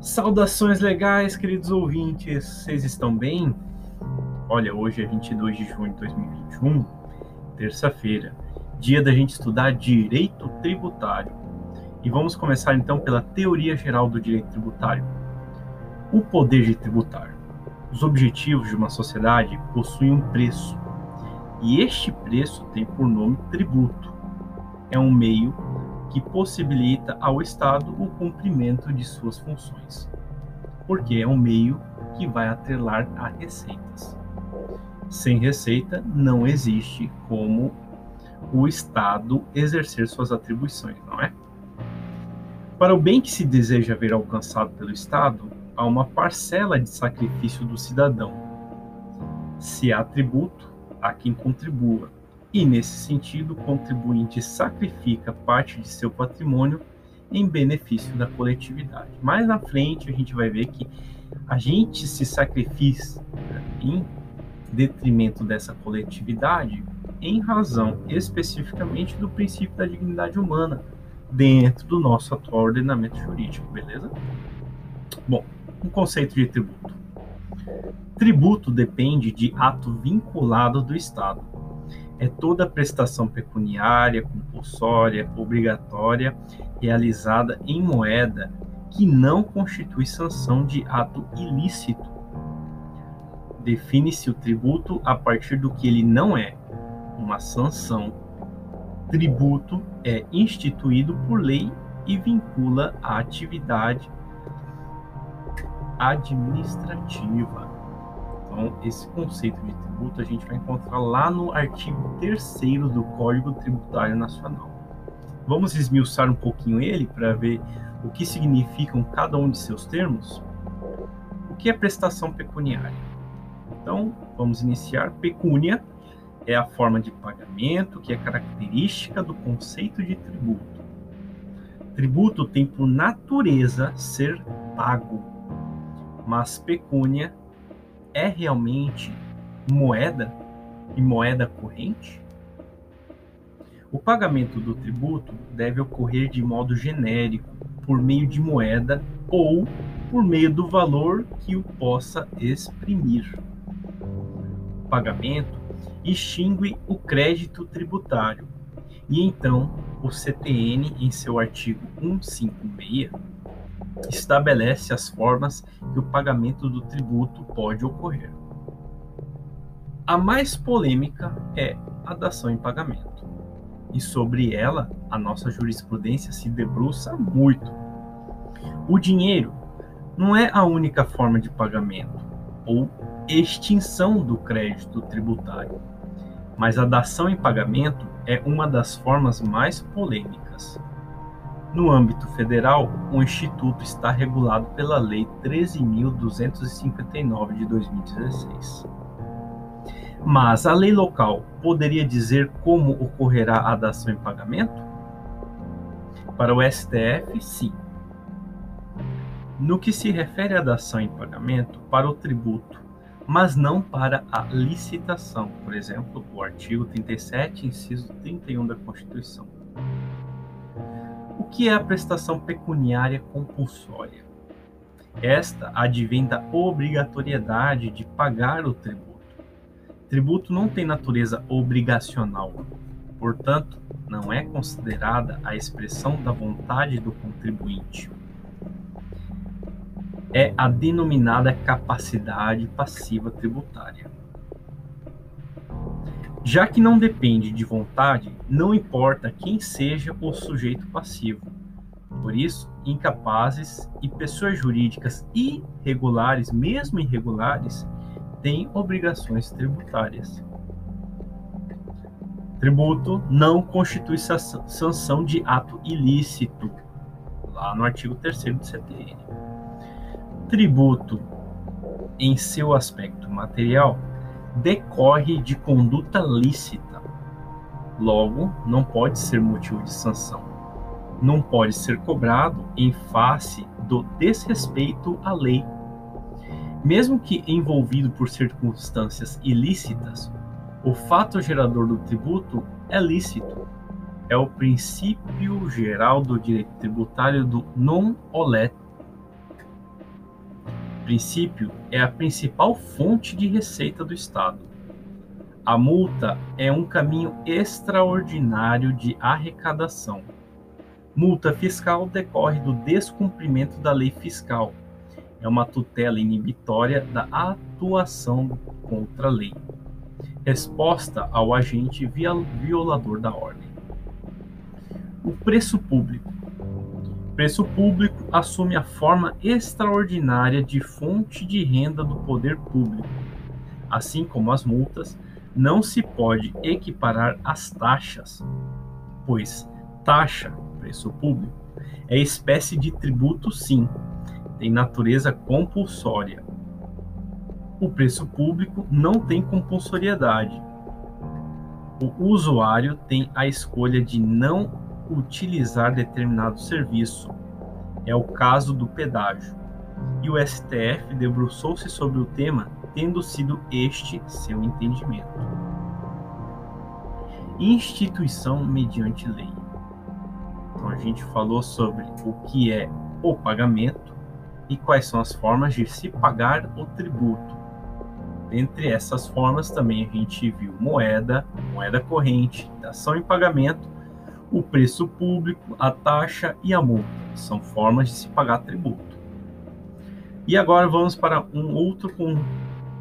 Saudações legais, queridos ouvintes, vocês estão bem? Olha, hoje é 22 de junho de 2021, terça-feira, dia da gente estudar direito tributário. E vamos começar então pela teoria geral do direito tributário. O poder de tributar. Os objetivos de uma sociedade possuem um preço, e este preço tem por nome tributo. É um meio que possibilita ao Estado o cumprimento de suas funções, porque é um meio que vai atrelar a receitas. Sem receita, não existe como o Estado exercer suas atribuições, não é? Para o bem que se deseja ver alcançado pelo Estado, há uma parcela de sacrifício do cidadão. Se há tributo, há quem contribua, e, nesse sentido, o contribuinte sacrifica parte de seu patrimônio em benefício da coletividade. Mais na frente, a gente vai ver que a gente se sacrifica em detrimento dessa coletividade em razão especificamente do princípio da dignidade humana dentro do nosso atual ordenamento jurídico, beleza? Bom, um conceito de tributo. Tributo depende de ato vinculado do Estado é toda prestação pecuniária, compulsória, obrigatória, realizada em moeda que não constitui sanção de ato ilícito. Define-se o tributo a partir do que ele não é uma sanção. Tributo é instituído por lei e vincula a atividade administrativa. Então, esse conceito de tributo a gente vai encontrar lá no artigo 3 do Código Tributário Nacional. Vamos esmiuçar um pouquinho ele para ver o que significam cada um de seus termos? O que é prestação pecuniária? Então, vamos iniciar. Pecúnia é a forma de pagamento que é característica do conceito de tributo. Tributo tem por natureza ser pago, mas pecúnia é realmente moeda e moeda corrente? O pagamento do tributo deve ocorrer de modo genérico, por meio de moeda ou por meio do valor que o possa exprimir. O pagamento extingue o crédito tributário e então o CTN, em seu artigo 156, estabelece as formas que o pagamento do tributo pode ocorrer. A mais polêmica é a dação em pagamento, e sobre ela a nossa jurisprudência se debruça muito. O dinheiro não é a única forma de pagamento ou extinção do crédito tributário, mas a dação em pagamento é uma das formas mais polêmicas. No âmbito federal, o Instituto está regulado pela Lei 13.259 de 2016. Mas a lei local poderia dizer como ocorrerá a dação em pagamento? Para o STF, sim. No que se refere à dação em pagamento, para o tributo, mas não para a licitação, por exemplo, o artigo 37, inciso 31 da Constituição que é a prestação pecuniária compulsória? Esta advém da obrigatoriedade de pagar o tributo. Tributo não tem natureza obrigacional, portanto, não é considerada a expressão da vontade do contribuinte. É a denominada capacidade passiva tributária. Já que não depende de vontade, não importa quem seja o sujeito passivo. Por isso, incapazes e pessoas jurídicas irregulares, mesmo irregulares, têm obrigações tributárias. Tributo não constitui sanção de ato ilícito, lá no artigo 3 do CTN. Tributo, em seu aspecto material, decorre de conduta lícita. Logo, não pode ser motivo de sanção. Não pode ser cobrado em face do desrespeito à lei. Mesmo que envolvido por circunstâncias ilícitas, o fato gerador do tributo é lícito. É o princípio geral do direito tributário do non olet princípio, é a principal fonte de receita do Estado. A multa é um caminho extraordinário de arrecadação. Multa fiscal decorre do descumprimento da lei fiscal. É uma tutela inibitória da atuação contra a lei. Resposta ao agente violador da ordem. O preço público. Preço público assume a forma extraordinária de fonte de renda do poder público, assim como as multas não se pode equiparar às taxas, pois taxa, preço público, é espécie de tributo sim, tem natureza compulsória. O preço público não tem compulsoriedade. O usuário tem a escolha de não utilizar determinado serviço. É o caso do pedágio. E o STF debruçou-se sobre o tema tendo sido este seu entendimento. Instituição mediante lei. Então a gente falou sobre o que é o pagamento e quais são as formas de se pagar o tributo. Entre essas formas também a gente viu moeda, moeda corrente, dação em pagamento, o preço público, a taxa e a multa. São formas de se pagar tributo. E agora vamos para um outro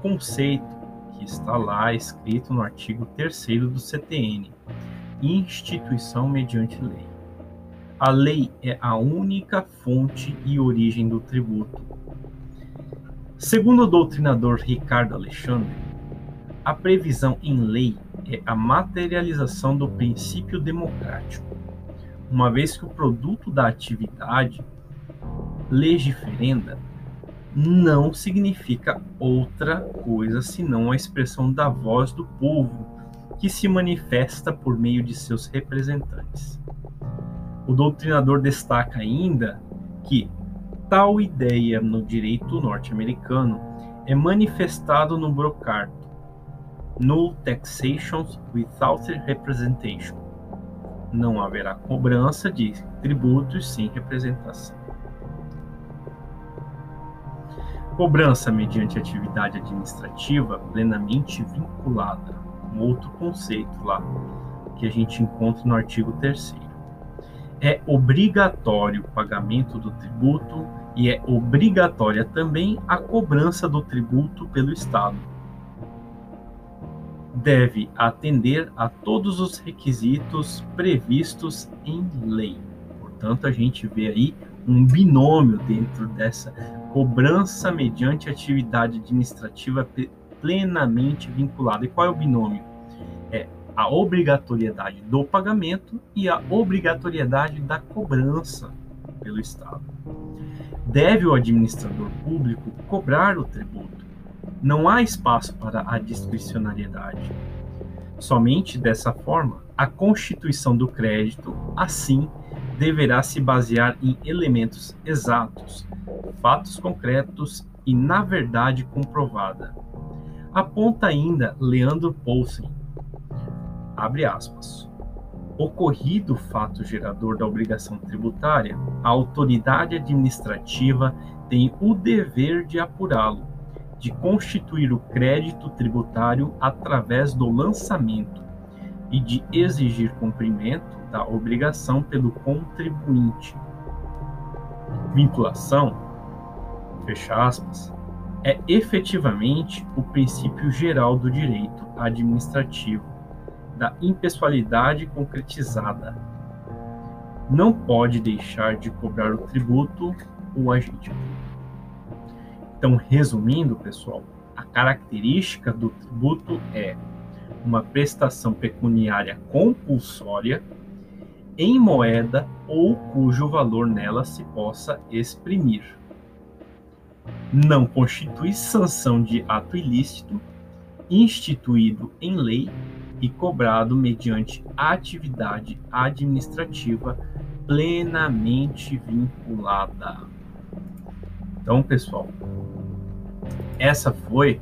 conceito que está lá escrito no artigo 3 do CTN: instituição mediante lei. A lei é a única fonte e origem do tributo. Segundo o doutrinador Ricardo Alexandre, a previsão em lei é a materialização do princípio democrático, uma vez que o produto da atividade legiferenda não significa outra coisa senão a expressão da voz do povo que se manifesta por meio de seus representantes. O doutrinador destaca ainda que tal ideia no direito norte-americano é manifestado no brocardo, no taxation without representation. Não haverá cobrança de tributos sem representação. Cobrança mediante atividade administrativa plenamente vinculada, um outro conceito lá que a gente encontra no artigo 3 É obrigatório o pagamento do tributo e é obrigatória também a cobrança do tributo pelo Estado. Deve atender a todos os requisitos previstos em lei. Portanto, a gente vê aí um binômio dentro dessa cobrança mediante atividade administrativa plenamente vinculada. E qual é o binômio? É a obrigatoriedade do pagamento e a obrigatoriedade da cobrança pelo Estado. Deve o administrador público cobrar o tributo. Não há espaço para a discricionariedade. Somente dessa forma, a constituição do crédito, assim, deverá se basear em elementos exatos, fatos concretos e na verdade comprovada. Aponta ainda Leandro Poulsen, abre aspas, ocorrido o fato gerador da obrigação tributária, a autoridade administrativa tem o dever de apurá-lo, de constituir o crédito tributário através do lançamento e de exigir cumprimento da obrigação pelo contribuinte. Vinculação, fecha aspas, é efetivamente o princípio geral do direito administrativo, da impessoalidade concretizada. Não pode deixar de cobrar o tributo o agente Então, resumindo, pessoal, a característica do tributo é uma prestação pecuniária compulsória em moeda ou cujo valor nela se possa exprimir. Não constitui sanção de ato ilícito, instituído em lei e cobrado mediante atividade administrativa plenamente vinculada. Então, pessoal, essa foi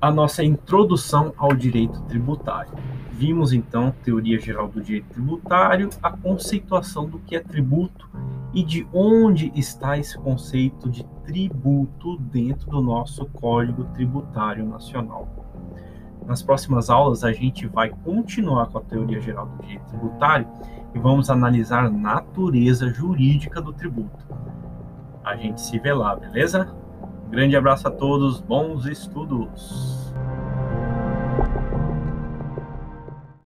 a nossa introdução ao direito tributário. Vimos então teoria geral do direito tributário, a conceituação do que é tributo e de onde está esse conceito de tributo dentro do nosso Código Tributário Nacional. Nas próximas aulas, a gente vai continuar com a teoria geral do direito tributário e vamos analisar a natureza jurídica do tributo. A gente se vê lá, beleza? Um grande abraço a todos, bons estudos!